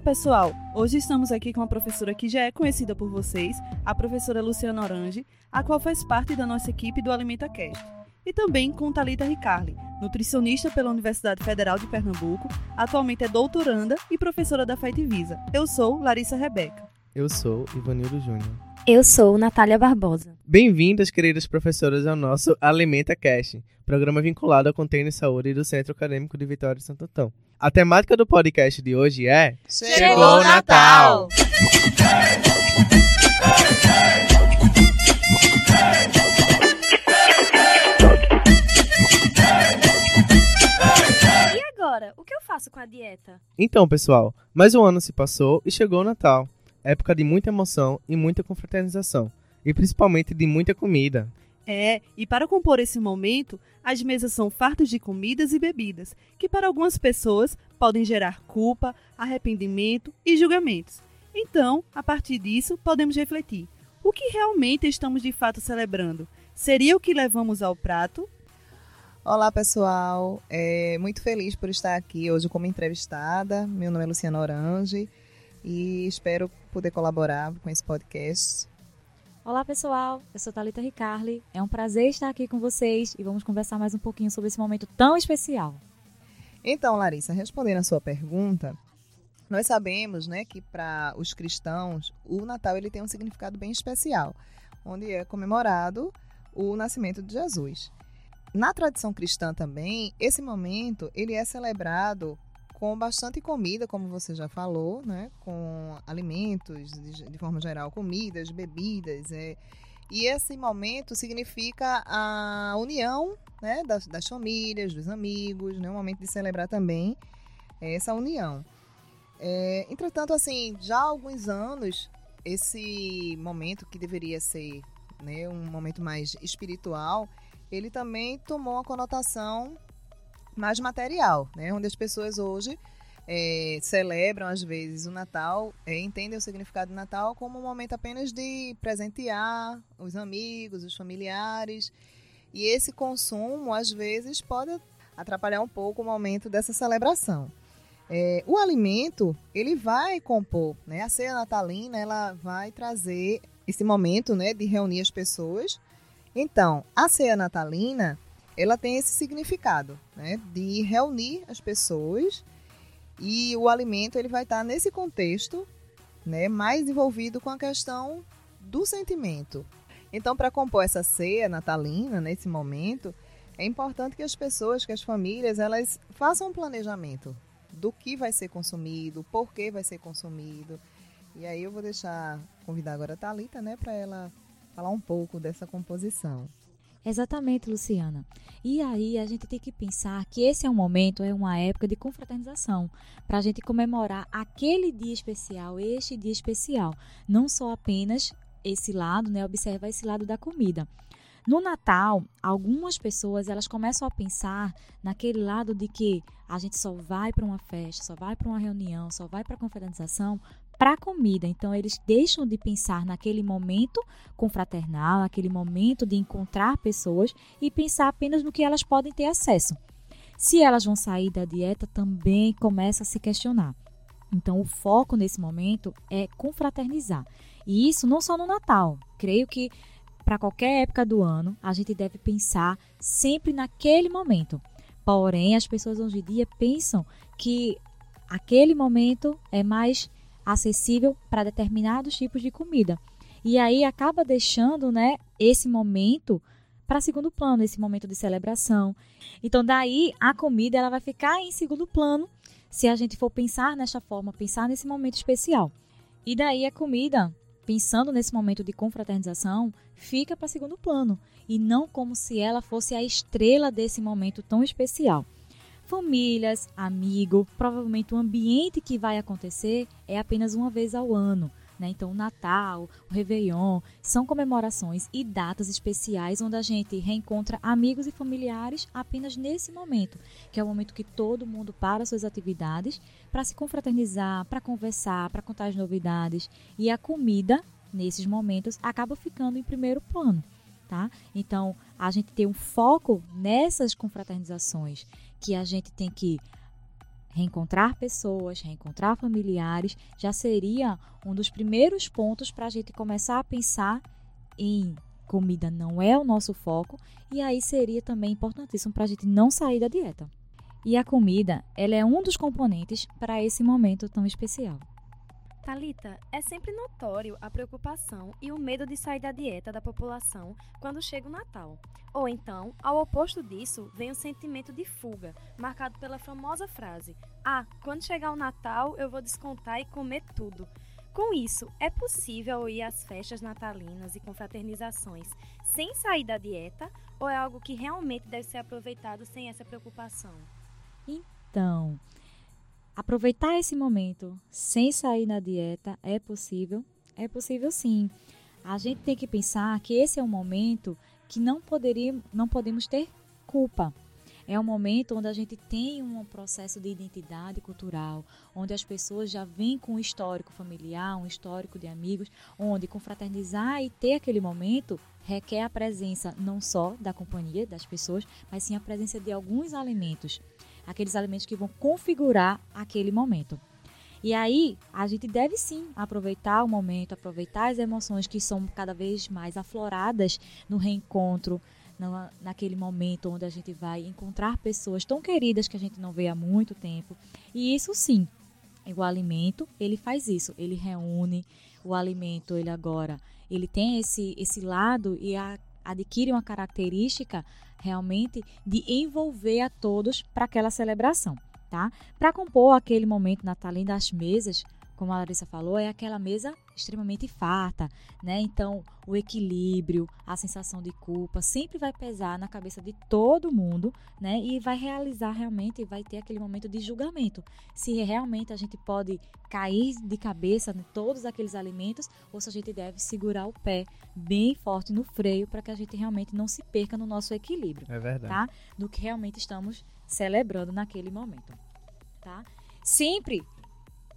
Olá pessoal, hoje estamos aqui com uma professora que já é conhecida por vocês, a professora Luciana Orange, a qual faz parte da nossa equipe do Alimenta Cast. E também com Talita Ricarli, nutricionista pela Universidade Federal de Pernambuco, atualmente é doutoranda e professora da Visa. Eu sou Larissa Rebeca. Eu sou Ivanildo Júnior. Eu sou Natália Barbosa. Bem-vindas, queridas professoras, ao nosso Alimenta Cast, programa vinculado ao Container Saúde do Centro Acadêmico de Vitória de Santo Antão. A temática do podcast de hoje é Chegou o Natal! E agora, o que eu faço com a dieta? Então, pessoal, mais um ano se passou e chegou o Natal. Época de muita emoção e muita confraternização. E principalmente de muita comida. É, e para compor esse momento, as mesas são fartas de comidas e bebidas, que para algumas pessoas podem gerar culpa, arrependimento e julgamentos. Então, a partir disso, podemos refletir: o que realmente estamos de fato celebrando? Seria o que levamos ao prato? Olá, pessoal. É, muito feliz por estar aqui hoje como entrevistada. Meu nome é Luciana Orange e espero poder colaborar com esse podcast. Olá pessoal, eu sou Talita Ricarli. É um prazer estar aqui com vocês e vamos conversar mais um pouquinho sobre esse momento tão especial. Então, Larissa, respondendo a sua pergunta, nós sabemos, né, que para os cristãos o Natal ele tem um significado bem especial, onde é comemorado o nascimento de Jesus. Na tradição cristã também, esse momento ele é celebrado com bastante comida, como você já falou, né? com alimentos, de, de forma geral, comidas, bebidas. É, e esse momento significa a união né? das, das famílias, dos amigos, né? um momento de celebrar também essa união. É, entretanto, assim, já há alguns anos, esse momento que deveria ser né, um momento mais espiritual, ele também tomou uma conotação mais material, né? Onde as pessoas hoje é, celebram, às vezes, o Natal, é, entendem o significado do Natal como um momento apenas de presentear os amigos, os familiares. E esse consumo, às vezes, pode atrapalhar um pouco o momento dessa celebração. É, o alimento, ele vai compor, né? A ceia natalina, ela vai trazer esse momento, né, de reunir as pessoas. Então, a ceia natalina, ela tem esse significado, né, de reunir as pessoas e o alimento ele vai estar nesse contexto, né, mais envolvido com a questão do sentimento. Então, para compor essa ceia natalina nesse momento, é importante que as pessoas, que as famílias, elas façam um planejamento do que vai ser consumido, por que vai ser consumido. E aí eu vou deixar convidar agora a Thalita, né, para ela falar um pouco dessa composição. Exatamente, Luciana. E aí a gente tem que pensar que esse é um momento, é uma época de confraternização, para a gente comemorar aquele dia especial, este dia especial. Não só apenas esse lado, né? Observa esse lado da comida. No Natal, algumas pessoas elas começam a pensar naquele lado de que a gente só vai para uma festa, só vai para uma reunião, só vai para a confraternização para a comida. Então, eles deixam de pensar naquele momento confraternal, aquele momento de encontrar pessoas e pensar apenas no que elas podem ter acesso. Se elas vão sair da dieta, também começa a se questionar. Então, o foco nesse momento é confraternizar. E isso não só no Natal. Creio que para qualquer época do ano, a gente deve pensar sempre naquele momento. Porém, as pessoas hoje em dia pensam que aquele momento é mais acessível para determinados tipos de comida. E aí acaba deixando, né, esse momento para segundo plano, esse momento de celebração. Então daí a comida ela vai ficar em segundo plano se a gente for pensar nesta forma, pensar nesse momento especial. E daí a comida, pensando nesse momento de confraternização, fica para segundo plano e não como se ela fosse a estrela desse momento tão especial. Famílias, amigo, provavelmente o ambiente que vai acontecer é apenas uma vez ao ano. Né? Então, o Natal, o Réveillon, são comemorações e datas especiais onde a gente reencontra amigos e familiares apenas nesse momento, que é o momento que todo mundo para suas atividades para se confraternizar, para conversar, para contar as novidades. E a comida, nesses momentos, acaba ficando em primeiro plano. Tá? Então, a gente tem um foco nessas confraternizações que a gente tem que reencontrar pessoas, reencontrar familiares, já seria um dos primeiros pontos para a gente começar a pensar em comida não é o nosso foco e aí seria também importantíssimo para a gente não sair da dieta. E a comida, ela é um dos componentes para esse momento tão especial. Talita, é sempre notório a preocupação e o medo de sair da dieta da população quando chega o Natal. Ou então, ao oposto disso, vem o sentimento de fuga, marcado pela famosa frase: "Ah, quando chegar o Natal, eu vou descontar e comer tudo". Com isso, é possível ir às festas natalinas e confraternizações sem sair da dieta ou é algo que realmente deve ser aproveitado sem essa preocupação? Então, aproveitar esse momento sem sair na dieta é possível? É possível sim. A gente tem que pensar que esse é um momento que não, poderia, não podemos ter culpa. É um momento onde a gente tem um processo de identidade cultural, onde as pessoas já vêm com um histórico familiar, um histórico de amigos, onde confraternizar e ter aquele momento requer a presença não só da companhia das pessoas, mas sim a presença de alguns alimentos aqueles alimentos que vão configurar aquele momento. E aí, a gente deve sim aproveitar o momento, aproveitar as emoções que são cada vez mais afloradas no reencontro, naquele momento onde a gente vai encontrar pessoas tão queridas que a gente não vê há muito tempo. E isso sim, o alimento, ele faz isso, ele reúne o alimento, ele agora, ele tem esse esse lado e a, adquire uma característica realmente de envolver a todos para aquela celebração, tá? Para compor aquele momento natalino das mesas, como a Larissa falou, é aquela mesa extremamente farta, né? Então, o equilíbrio, a sensação de culpa sempre vai pesar na cabeça de todo mundo, né? E vai realizar realmente, vai ter aquele momento de julgamento. Se realmente a gente pode cair de cabeça em todos aqueles alimentos ou se a gente deve segurar o pé bem forte no freio para que a gente realmente não se perca no nosso equilíbrio. É verdade. Tá? Do que realmente estamos celebrando naquele momento, tá? Sempre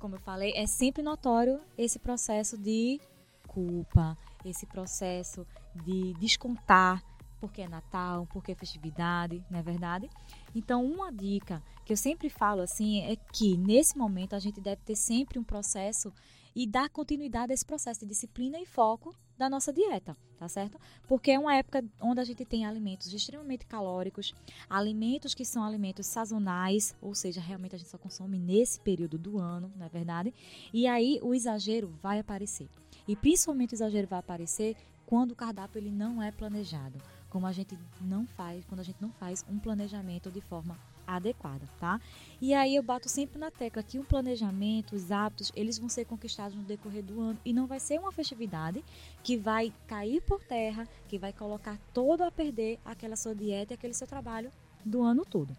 como eu falei, é sempre notório esse processo de culpa, esse processo de descontar porque é Natal, porque é festividade, não é verdade? Então, uma dica que eu sempre falo assim é que nesse momento a gente deve ter sempre um processo e dar continuidade a esse processo de disciplina e foco da nossa dieta, tá certo? Porque é uma época onde a gente tem alimentos extremamente calóricos, alimentos que são alimentos sazonais, ou seja, realmente a gente só consome nesse período do ano, não é verdade? E aí o exagero vai aparecer. E principalmente o exagero vai aparecer quando o cardápio ele não é planejado, como a gente não faz, quando a gente não faz um planejamento de forma adequada, tá? E aí eu bato sempre na tecla que o planejamento, os hábitos, eles vão ser conquistados no decorrer do ano e não vai ser uma festividade que vai cair por terra, que vai colocar todo a perder aquela sua dieta e aquele seu trabalho do ano todo,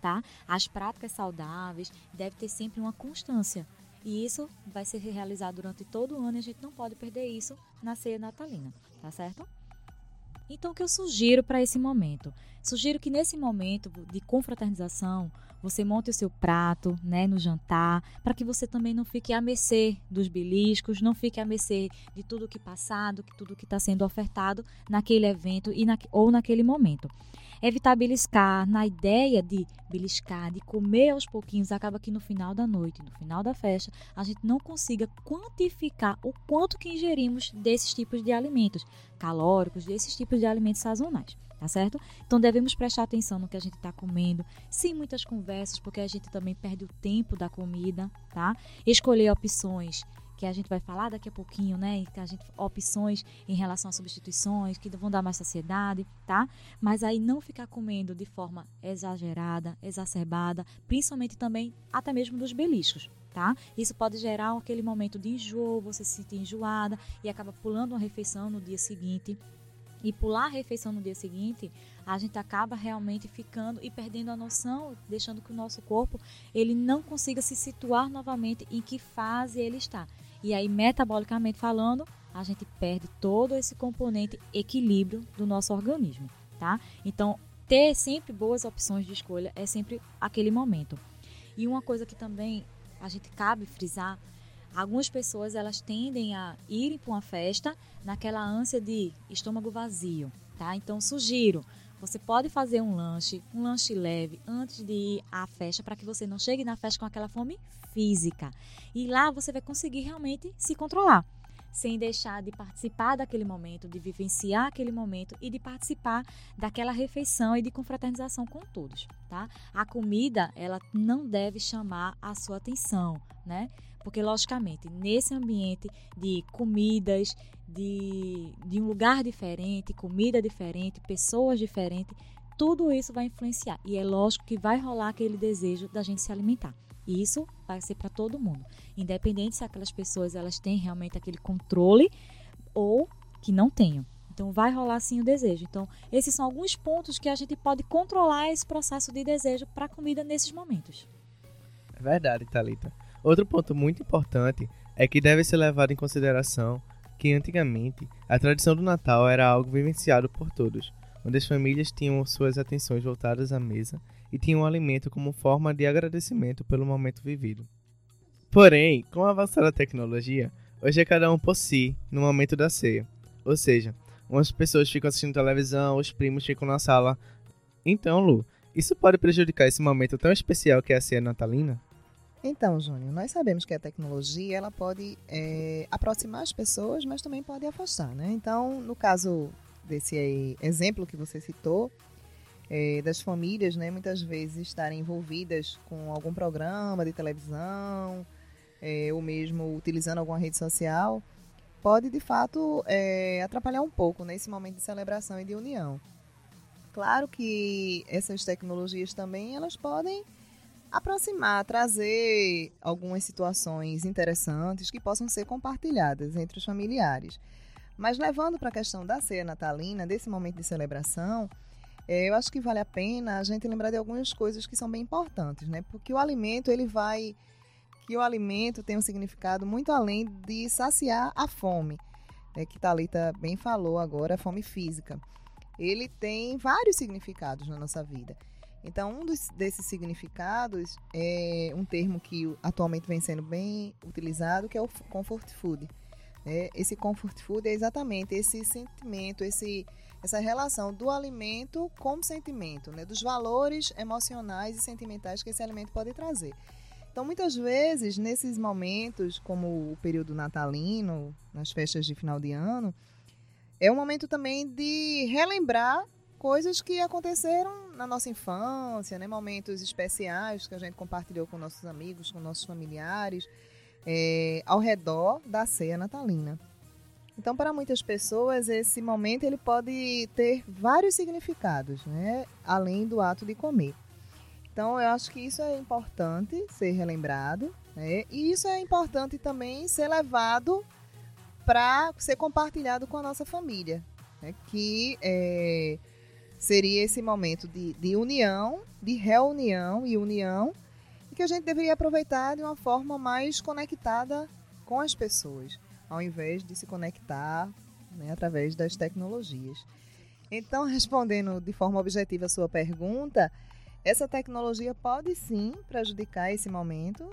tá? As práticas saudáveis deve ter sempre uma constância. E isso vai ser realizado durante todo o ano e a gente não pode perder isso na ceia natalina, tá certo? Então, o que eu sugiro para esse momento? Sugiro que nesse momento de confraternização, você monte o seu prato, né, no jantar, para que você também não fique à mercê dos beliscos, não fique à mercê de tudo que passado, de tudo que está sendo ofertado naquele evento e na, ou naquele momento. Evitar beliscar, na ideia de beliscar, de comer aos pouquinhos, acaba que no final da noite, no final da festa, a gente não consiga quantificar o quanto que ingerimos desses tipos de alimentos calóricos, desses tipos de alimentos sazonais tá certo? Então devemos prestar atenção no que a gente está comendo, sem muitas conversas, porque a gente também perde o tempo da comida, tá? Escolher opções que a gente vai falar daqui a pouquinho, né? Que a gente opções em relação a substituições que vão dar mais saciedade, tá? Mas aí não ficar comendo de forma exagerada, exacerbada, principalmente também até mesmo dos beliscos, Tá? Isso pode gerar aquele momento de enjoo, você se sentir enjoada e acaba pulando uma refeição no dia seguinte. E pular a refeição no dia seguinte, a gente acaba realmente ficando e perdendo a noção, deixando que o nosso corpo ele não consiga se situar novamente em que fase ele está. E aí, metabolicamente falando, a gente perde todo esse componente equilíbrio do nosso organismo, tá? Então, ter sempre boas opções de escolha é sempre aquele momento. E uma coisa que também a gente cabe frisar, algumas pessoas elas tendem a irem para uma festa naquela ânsia de estômago vazio, tá? Então sugiro, você pode fazer um lanche, um lanche leve antes de ir à festa para que você não chegue na festa com aquela fome física. E lá você vai conseguir realmente se controlar sem deixar de participar daquele momento, de vivenciar aquele momento e de participar daquela refeição e de confraternização com todos, tá? A comida, ela não deve chamar a sua atenção, né? Porque, logicamente, nesse ambiente de comidas, de, de um lugar diferente, comida diferente, pessoas diferentes, tudo isso vai influenciar. E é lógico que vai rolar aquele desejo da gente se alimentar. E isso vai ser para todo mundo, independente se aquelas pessoas elas têm realmente aquele controle ou que não tenham. Então vai rolar sim o desejo. Então esses são alguns pontos que a gente pode controlar esse processo de desejo para a comida nesses momentos. É verdade, Talita. Outro ponto muito importante é que deve ser levado em consideração que antigamente a tradição do Natal era algo vivenciado por todos, onde as famílias tinham suas atenções voltadas à mesa e tinham o alimento como forma de agradecimento pelo momento vivido. Porém, com a avançada tecnologia, hoje é cada um por si no momento da ceia. Ou seja, umas pessoas ficam assistindo televisão, os primos ficam na sala. Então, Lu, isso pode prejudicar esse momento tão especial que é a ceia natalina? Então, Júnior, nós sabemos que a tecnologia ela pode é, aproximar as pessoas, mas também pode afastar, né? Então, no caso desse exemplo que você citou, é, das famílias, né, muitas vezes estarem envolvidas com algum programa de televisão, é, ou mesmo utilizando alguma rede social, pode de fato é, atrapalhar um pouco nesse momento de celebração e de união. Claro que essas tecnologias também elas podem aproximar, trazer algumas situações interessantes que possam ser compartilhadas entre os familiares. Mas levando para a questão da ceia natalina, desse momento de celebração, é, eu acho que vale a pena a gente lembrar de algumas coisas que são bem importantes, né? Porque o alimento, ele vai... Que o alimento tem um significado muito além de saciar a fome, né? que Talita bem falou agora, a fome física. Ele tem vários significados na nossa vida. Então, um dos, desses significados é um termo que atualmente vem sendo bem utilizado, que é o comfort food. Né? Esse comfort food é exatamente esse sentimento, esse essa relação do alimento com o sentimento, né? dos valores emocionais e sentimentais que esse alimento pode trazer. Então, muitas vezes, nesses momentos, como o período natalino, nas festas de final de ano, é um momento também de relembrar coisas que aconteceram na nossa infância, né? momentos especiais que a gente compartilhou com nossos amigos, com nossos familiares, é, ao redor da ceia natalina. Então, para muitas pessoas, esse momento ele pode ter vários significados, né? além do ato de comer. Então, eu acho que isso é importante ser relembrado, né? e isso é importante também ser levado para ser compartilhado com a nossa família, né? que é, seria esse momento de, de união, de reunião e união, e que a gente deveria aproveitar de uma forma mais conectada com as pessoas ao invés de se conectar né, através das tecnologias. Então, respondendo de forma objetiva a sua pergunta, essa tecnologia pode sim prejudicar esse momento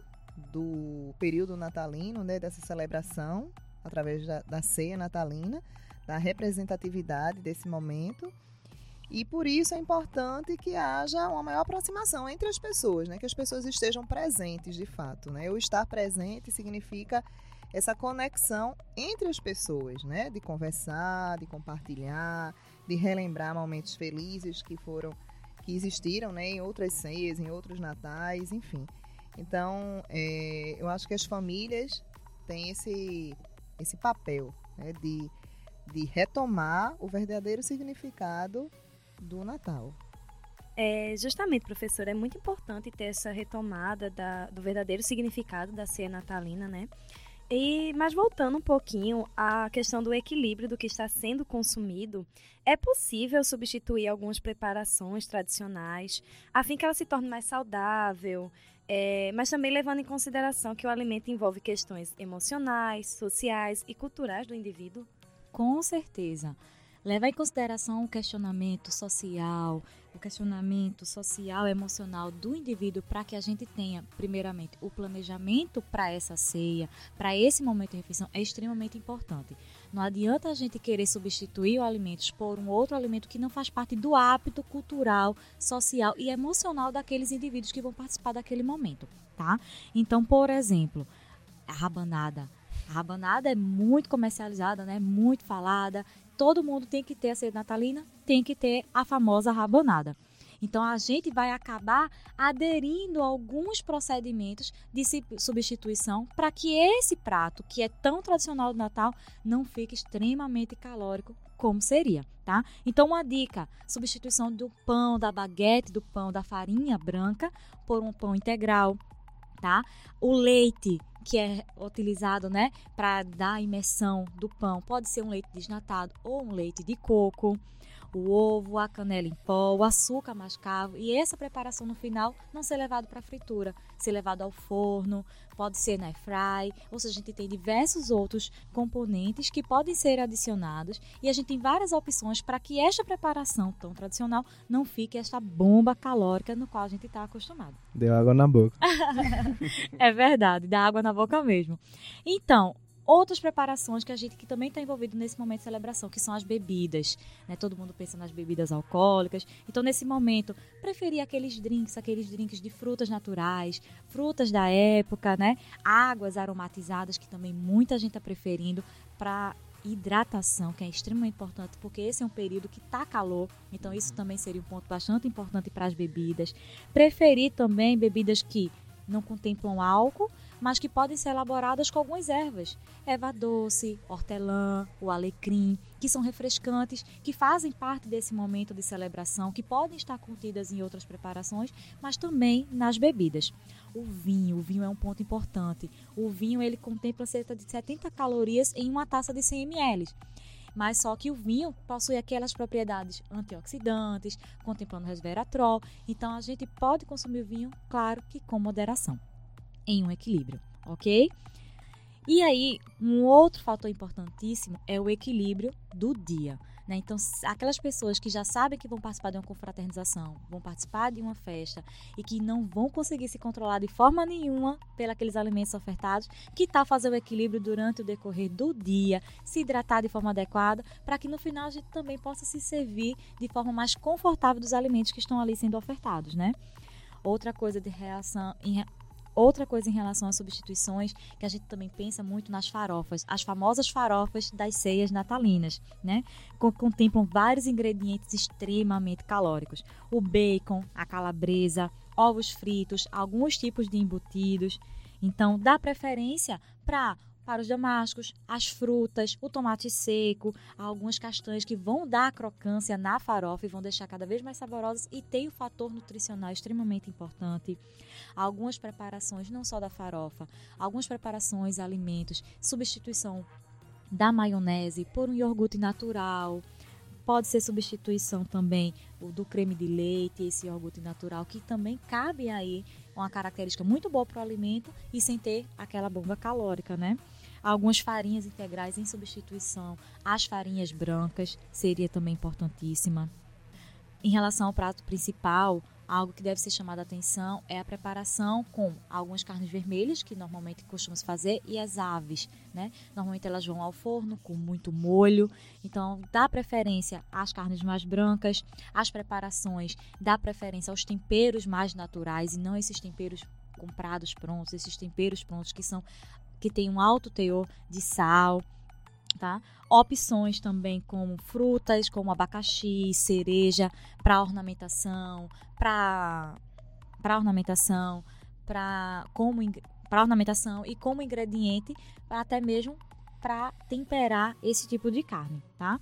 do período natalino, né, dessa celebração, através da, da ceia natalina, da representatividade desse momento. E por isso é importante que haja uma maior aproximação entre as pessoas, né? que as pessoas estejam presentes de fato. Né? O estar presente significa essa conexão entre as pessoas, né? De conversar, de compartilhar, de relembrar momentos felizes que foram que existiram, né? Em outras ceias, em outros natais, enfim. Então, é, eu acho que as famílias têm esse esse papel né? de de retomar o verdadeiro significado do Natal. É, justamente, professor, é muito importante ter essa retomada da, do verdadeiro significado da ceia natalina, né? E, mas voltando um pouquinho à questão do equilíbrio do que está sendo consumido, é possível substituir algumas preparações tradicionais a fim que ela se torne mais saudável, é, mas também levando em consideração que o alimento envolve questões emocionais, sociais e culturais do indivíduo? Com certeza. Leva em consideração o questionamento social, o questionamento social, emocional do indivíduo para que a gente tenha, primeiramente, o planejamento para essa ceia, para esse momento de refeição é extremamente importante. Não adianta a gente querer substituir o alimentos por um outro alimento que não faz parte do hábito cultural, social e emocional daqueles indivíduos que vão participar daquele momento, tá? Então, por exemplo, a rabanada. A rabanada é muito comercializada, né? Muito falada todo mundo tem que ter a ceia natalina, tem que ter a famosa rabanada. Então a gente vai acabar aderindo a alguns procedimentos de substituição para que esse prato, que é tão tradicional do Natal, não fique extremamente calórico como seria, tá? Então uma dica, substituição do pão, da baguete, do pão, da farinha branca por um pão integral, tá? O leite que é utilizado, né, para dar a imersão do pão. Pode ser um leite desnatado ou um leite de coco, o ovo, a canela em pó, o açúcar mascavo e essa preparação no final não ser levado para fritura, ser levado ao forno, pode ser na fry, ou seja, a gente tem diversos outros componentes que podem ser adicionados e a gente tem várias opções para que esta preparação tão tradicional não fique esta bomba calórica no qual a gente está acostumado. Deu água na boca. é verdade, dá água na boca mesmo. Então, outras preparações que a gente que também está envolvido nesse momento de celebração, que são as bebidas. Né? Todo mundo pensa nas bebidas alcoólicas. Então, nesse momento, preferir aqueles drinks, aqueles drinks de frutas naturais, frutas da época, né? águas aromatizadas, que também muita gente está preferindo para hidratação, que é extremamente importante, porque esse é um período que está calor, então isso também seria um ponto bastante importante para as bebidas. Preferir também bebidas que não contemplam álcool, mas que podem ser elaboradas com algumas ervas, erva doce, hortelã, o alecrim, que são refrescantes, que fazem parte desse momento de celebração, que podem estar contidas em outras preparações, mas também nas bebidas. O vinho, o vinho é um ponto importante. O vinho ele contempla cerca de 70 calorias em uma taça de 100 ml mas só que o vinho possui aquelas propriedades antioxidantes, contemplando resveratrol, então a gente pode consumir o vinho, claro que com moderação em um equilíbrio, ok? E aí, um outro fator importantíssimo é o equilíbrio do dia. Né? Então, aquelas pessoas que já sabem que vão participar de uma confraternização, vão participar de uma festa e que não vão conseguir se controlar de forma nenhuma pelos alimentos ofertados, que tal fazer o equilíbrio durante o decorrer do dia, se hidratar de forma adequada, para que no final a gente também possa se servir de forma mais confortável dos alimentos que estão ali sendo ofertados, né? Outra coisa de reação, Outra coisa em relação às substituições, que a gente também pensa muito nas farofas, as famosas farofas das ceias natalinas, né? Contemplam vários ingredientes extremamente calóricos: o bacon, a calabresa, ovos fritos, alguns tipos de embutidos. Então, dá preferência para para os damascos, as frutas, o tomate seco, algumas castanhas que vão dar crocância na farofa e vão deixar cada vez mais saborosas e tem o fator nutricional extremamente importante. Algumas preparações, não só da farofa, algumas preparações, alimentos, substituição da maionese por um iogurte natural, Pode ser substituição também do creme de leite, esse iogurte natural, que também cabe aí uma característica muito boa para o alimento e sem ter aquela bomba calórica, né? Algumas farinhas integrais em substituição às farinhas brancas seria também importantíssima. Em relação ao prato principal, algo que deve ser chamado a atenção é a preparação com algumas carnes vermelhas, que normalmente costumamos fazer, e as aves. Né? Normalmente elas vão ao forno com muito molho, então dá preferência às carnes mais brancas, às preparações, dá preferência aos temperos mais naturais e não esses temperos comprados prontos, esses temperos prontos que são que têm um alto teor de sal, tá? Opções também como frutas, como abacaxi, cereja, para ornamentação, para para ornamentação, para como para ornamentação e como ingrediente, até mesmo para temperar esse tipo de carne, tá?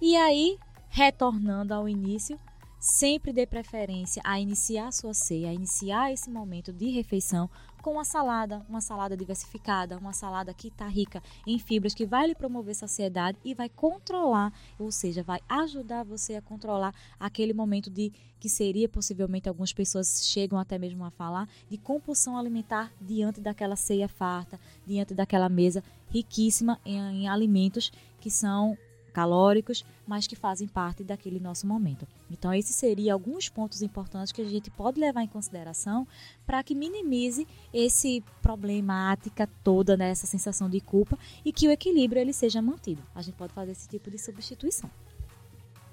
E aí, retornando ao início, sempre dê preferência a iniciar sua ceia, a iniciar esse momento de refeição com uma salada, uma salada diversificada, uma salada que está rica em fibras, que vai lhe promover saciedade e vai controlar, ou seja, vai ajudar você a controlar aquele momento de que seria possivelmente algumas pessoas chegam até mesmo a falar de compulsão alimentar diante daquela ceia farta, diante daquela mesa riquíssima em, em alimentos que são calóricos, mas que fazem parte daquele nosso momento. Então, esses seriam alguns pontos importantes que a gente pode levar em consideração para que minimize esse problemática toda, né, essa sensação de culpa e que o equilíbrio ele seja mantido. A gente pode fazer esse tipo de substituição.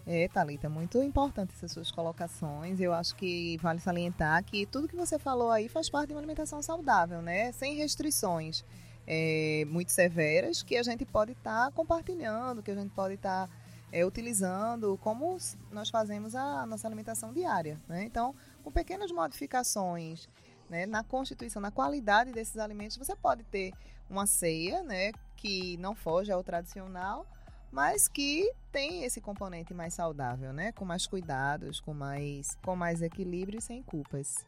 É, Thalita, muito importante essas suas colocações. Eu acho que vale salientar que tudo que você falou aí faz parte de uma alimentação saudável, né? Sem restrições é, muito severas que a gente pode estar tá compartilhando, que a gente pode estar tá, é, utilizando como nós fazemos a nossa alimentação diária. Né? Então, com pequenas modificações né, na constituição, na qualidade desses alimentos, você pode ter uma ceia né, que não foge ao tradicional, mas que tem esse componente mais saudável, né? Com mais cuidados, com mais, com mais equilíbrio e sem culpas.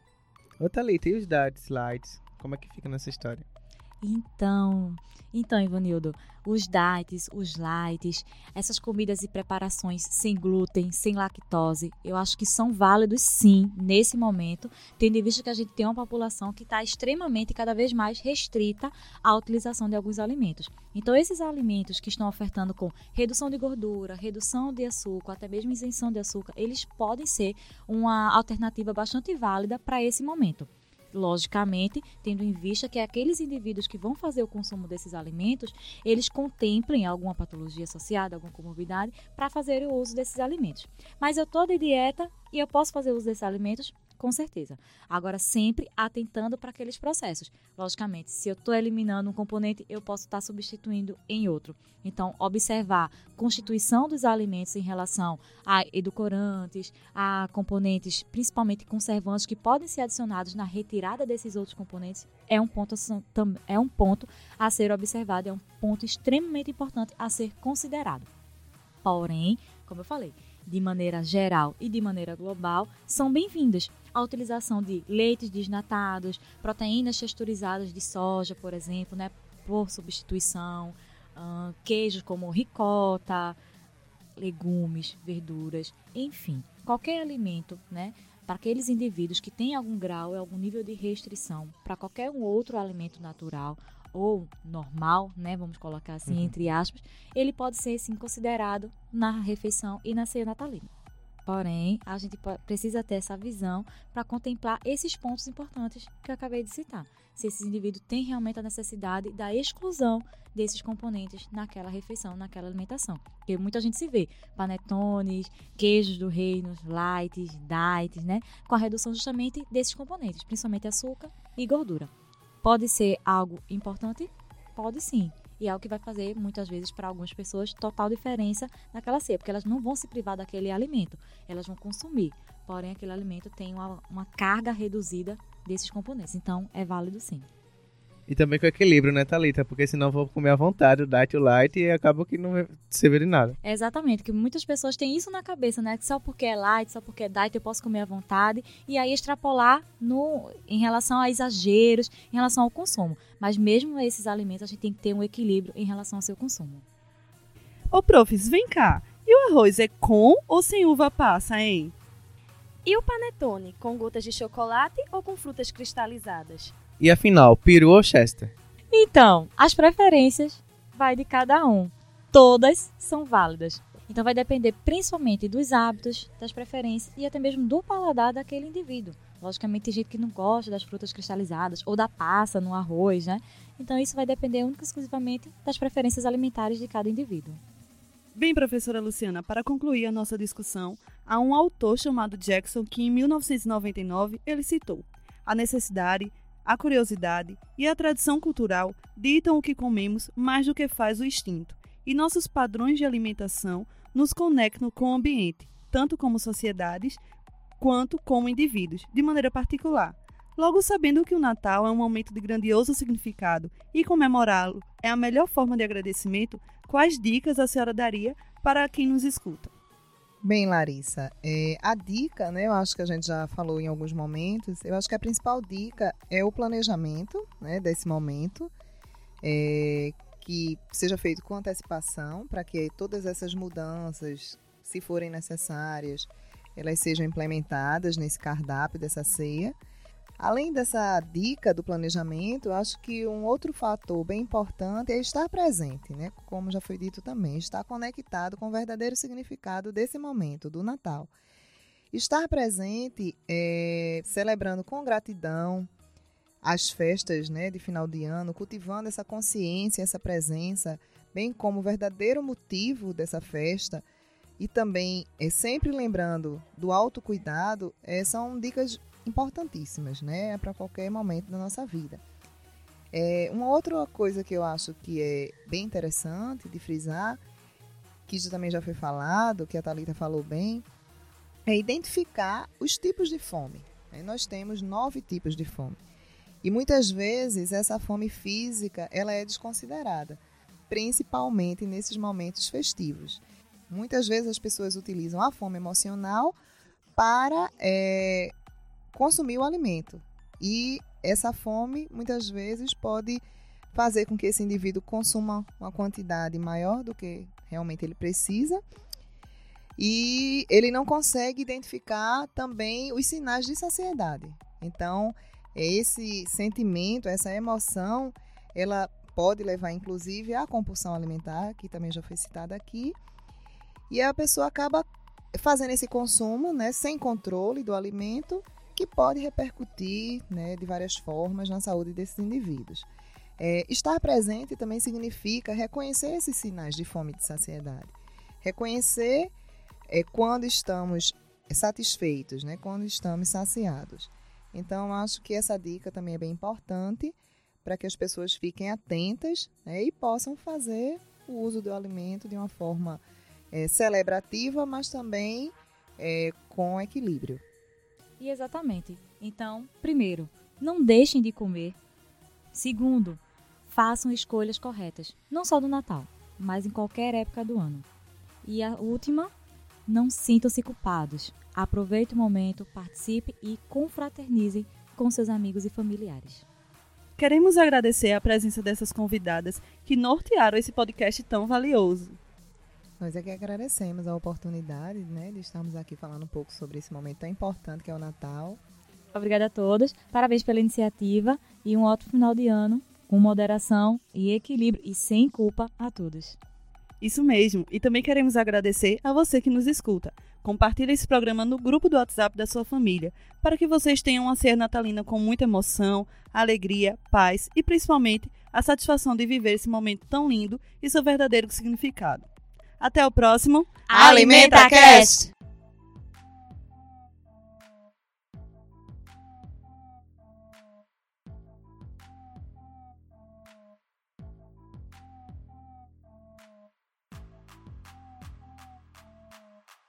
Ô Thalita, e os dates, lights? Como é que fica nessa história? Então, então, Ivanildo, os diets, os lights, essas comidas e preparações sem glúten, sem lactose, eu acho que são válidos sim nesse momento, tendo em vista que a gente tem uma população que está extremamente cada vez mais restrita à utilização de alguns alimentos. Então, esses alimentos que estão ofertando com redução de gordura, redução de açúcar, até mesmo isenção de açúcar, eles podem ser uma alternativa bastante válida para esse momento logicamente, tendo em vista que aqueles indivíduos que vão fazer o consumo desses alimentos, eles contemplem alguma patologia associada, alguma comorbidade, para fazer o uso desses alimentos. Mas eu estou de dieta e eu posso fazer uso desses alimentos? Com certeza. Agora, sempre atentando para aqueles processos. Logicamente, se eu estou eliminando um componente, eu posso estar tá substituindo em outro. Então, observar constituição dos alimentos em relação a edulcorantes, a componentes, principalmente conservantes, que podem ser adicionados na retirada desses outros componentes, é um ponto, é um ponto a ser observado, é um ponto extremamente importante a ser considerado. Porém, como eu falei, de maneira geral e de maneira global, são bem-vindas. A utilização de leites desnatados, proteínas texturizadas de soja, por exemplo, né, por substituição, uh, queijos como ricota, legumes, verduras, enfim, qualquer alimento, né, para aqueles indivíduos que têm algum grau e algum nível de restrição para qualquer um outro alimento natural ou normal, né, vamos colocar assim uhum. entre aspas, ele pode ser sim considerado na refeição e na ceia natalina. Porém, a gente precisa ter essa visão para contemplar esses pontos importantes que eu acabei de citar. Se esses indivíduos têm realmente a necessidade da exclusão desses componentes naquela refeição, naquela alimentação. Porque muita gente se vê panetones, queijos do reino, lights, diets, né? Com a redução justamente desses componentes, principalmente açúcar e gordura. Pode ser algo importante? Pode sim. E é o que vai fazer, muitas vezes, para algumas pessoas, total diferença naquela ceia, porque elas não vão se privar daquele alimento, elas vão consumir. Porém, aquele alimento tem uma, uma carga reduzida desses componentes. Então, é válido sim. E também com equilíbrio, né, Thalita? Porque senão vou comer à vontade o diet o light e acaba que não serve de nada. É exatamente, que muitas pessoas têm isso na cabeça, né? Que só porque é light, só porque é diet eu posso comer à vontade e aí extrapolar no, em relação a exageros, em relação ao consumo. Mas mesmo esses alimentos a gente tem que ter um equilíbrio em relação ao seu consumo. Ô, profs, vem cá. E o arroz é com ou sem uva passa, hein? E o panetone, com gotas de chocolate ou com frutas cristalizadas? E afinal, peru ou chester? Então, as preferências vai de cada um. Todas são válidas. Então vai depender principalmente dos hábitos, das preferências e até mesmo do paladar daquele indivíduo. Logicamente tem gente que não gosta das frutas cristalizadas ou da passa no arroz, né? Então isso vai depender única e exclusivamente das preferências alimentares de cada indivíduo. Bem, professora Luciana, para concluir a nossa discussão, há um autor chamado Jackson que em 1999 ele citou a necessidade a curiosidade e a tradição cultural ditam o que comemos mais do que faz o instinto, e nossos padrões de alimentação nos conectam com o ambiente, tanto como sociedades quanto como indivíduos, de maneira particular. Logo, sabendo que o Natal é um momento de grandioso significado e comemorá-lo é a melhor forma de agradecimento, quais dicas a senhora daria para quem nos escuta? Bem, Larissa, é, a dica, né, eu acho que a gente já falou em alguns momentos, eu acho que a principal dica é o planejamento né, desse momento, é, que seja feito com antecipação, para que todas essas mudanças, se forem necessárias, elas sejam implementadas nesse cardápio dessa ceia. Além dessa dica do planejamento, acho que um outro fator bem importante é estar presente, né? Como já foi dito também, estar conectado com o verdadeiro significado desse momento, do Natal. Estar presente, é, celebrando com gratidão as festas né, de final de ano, cultivando essa consciência, essa presença, bem como o verdadeiro motivo dessa festa, e também é, sempre lembrando do autocuidado, é, são dicas importantíssimas, né, para qualquer momento da nossa vida. É, uma outra coisa que eu acho que é bem interessante de frisar, que também já foi falado, que a Thalita falou bem, é identificar os tipos de fome. Né? Nós temos nove tipos de fome. E muitas vezes essa fome física ela é desconsiderada, principalmente nesses momentos festivos. Muitas vezes as pessoas utilizam a fome emocional para é, consumir o alimento. E essa fome, muitas vezes, pode fazer com que esse indivíduo consuma uma quantidade maior do que realmente ele precisa. E ele não consegue identificar também os sinais de saciedade. Então, esse sentimento, essa emoção, ela pode levar inclusive à compulsão alimentar, que também já foi citada aqui. E a pessoa acaba fazendo esse consumo, né, sem controle do alimento que pode repercutir né, de várias formas na saúde desses indivíduos. É, estar presente também significa reconhecer esses sinais de fome e de saciedade. Reconhecer é, quando estamos satisfeitos, né, quando estamos saciados. Então, acho que essa dica também é bem importante para que as pessoas fiquem atentas né, e possam fazer o uso do alimento de uma forma é, celebrativa, mas também é, com equilíbrio. E exatamente. Então, primeiro, não deixem de comer. Segundo, façam escolhas corretas, não só do Natal, mas em qualquer época do ano. E a última, não sintam-se culpados. Aproveite o momento, participe e confraternize com seus amigos e familiares. Queremos agradecer a presença dessas convidadas que nortearam esse podcast tão valioso. Nós é que agradecemos a oportunidade né, de estarmos aqui falando um pouco sobre esse momento tão importante que é o Natal. Obrigada a todos, parabéns pela iniciativa e um ótimo final de ano, com moderação e equilíbrio e sem culpa a todos. Isso mesmo, e também queremos agradecer a você que nos escuta. Compartilhe esse programa no grupo do WhatsApp da sua família, para que vocês tenham uma ceia natalina com muita emoção, alegria, paz e principalmente a satisfação de viver esse momento tão lindo e seu verdadeiro significado. Até o próximo AlimentaCast!